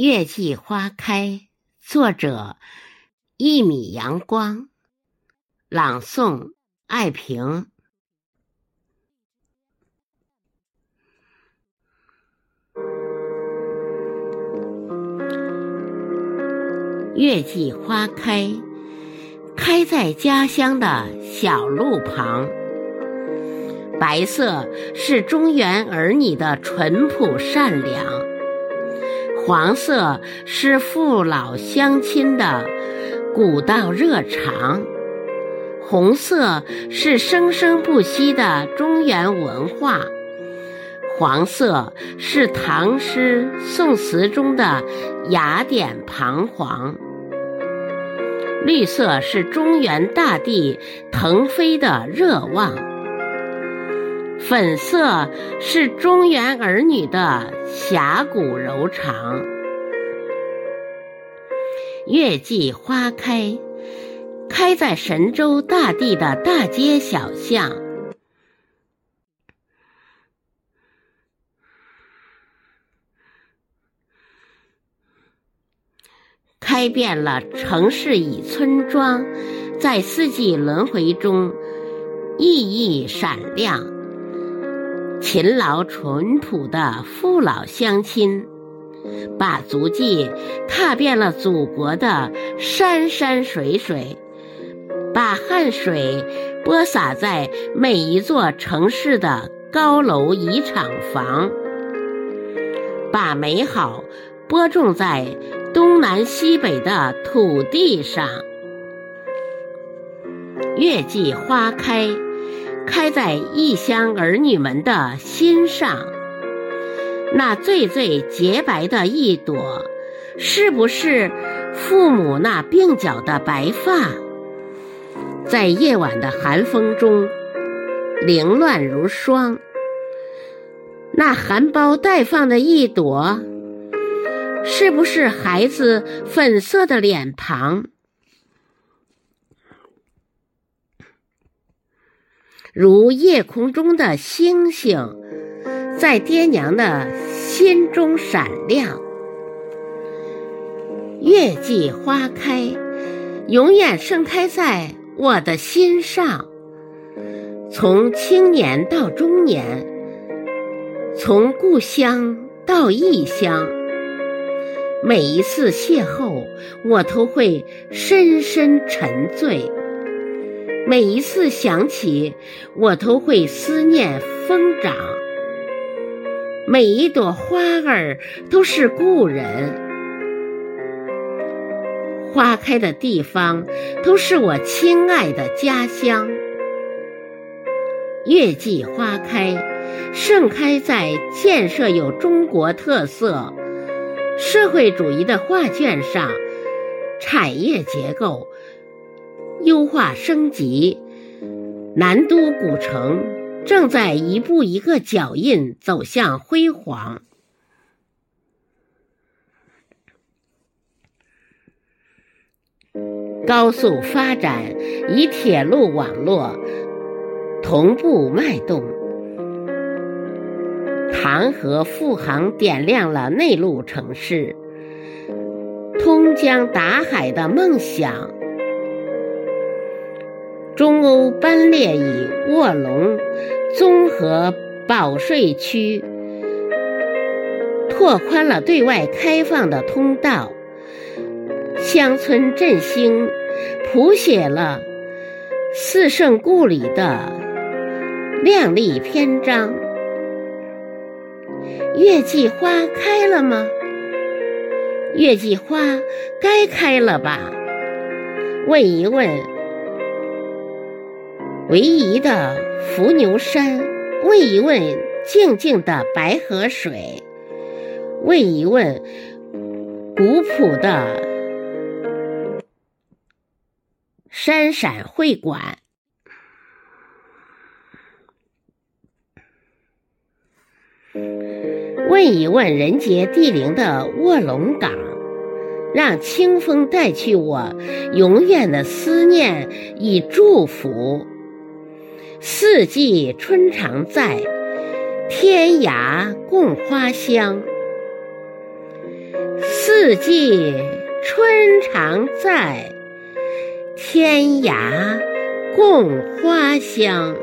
月季花开，作者一米阳光，朗诵爱萍。月季花开，开在家乡的小路旁。白色是中原儿女的淳朴善良。黄色是父老乡亲的古道热肠，红色是生生不息的中原文化，黄色是唐诗宋词中的雅典彷徨，绿色是中原大地腾飞的热望。粉色是中原儿女的侠骨柔肠，月季花开，开在神州大地的大街小巷，开遍了城市与村庄，在四季轮回中熠熠闪亮。勤劳淳朴的父老乡亲，把足迹踏遍了祖国的山山水水，把汗水播撒在每一座城市的高楼遗厂房，把美好播种在东南西北的土地上。月季花开。开在异乡儿女们的心上，那最最洁白的一朵，是不是父母那鬓角的白发？在夜晚的寒风中，凌乱如霜。那含苞待放的一朵，是不是孩子粉色的脸庞？如夜空中的星星，在爹娘的心中闪亮。月季花开，永远盛开在我的心上。从青年到中年，从故乡到异乡，每一次邂逅，我都会深深沉醉。每一次想起，我都会思念疯长。每一朵花儿都是故人，花开的地方都是我亲爱的家乡。月季花开，盛开在建设有中国特色社会主义的画卷上，产业结构。优化升级，南都古城正在一步一个脚印走向辉煌。高速发展以铁路网络同步脉动，唐河复航点亮了内陆城市通江达海的梦想。中欧班列以卧龙综合保税区拓宽了对外开放的通道，乡村振兴谱写了四圣故里的亮丽篇章。月季花开了吗？月季花该开了吧？问一问。唯一的伏牛山，问一问静静的白河水，问一问古朴的山陕会馆，问一问人杰地灵的卧龙岗，让清风带去我永远的思念与祝福。四季春常在，天涯共花香。四季春常在，天涯共花香。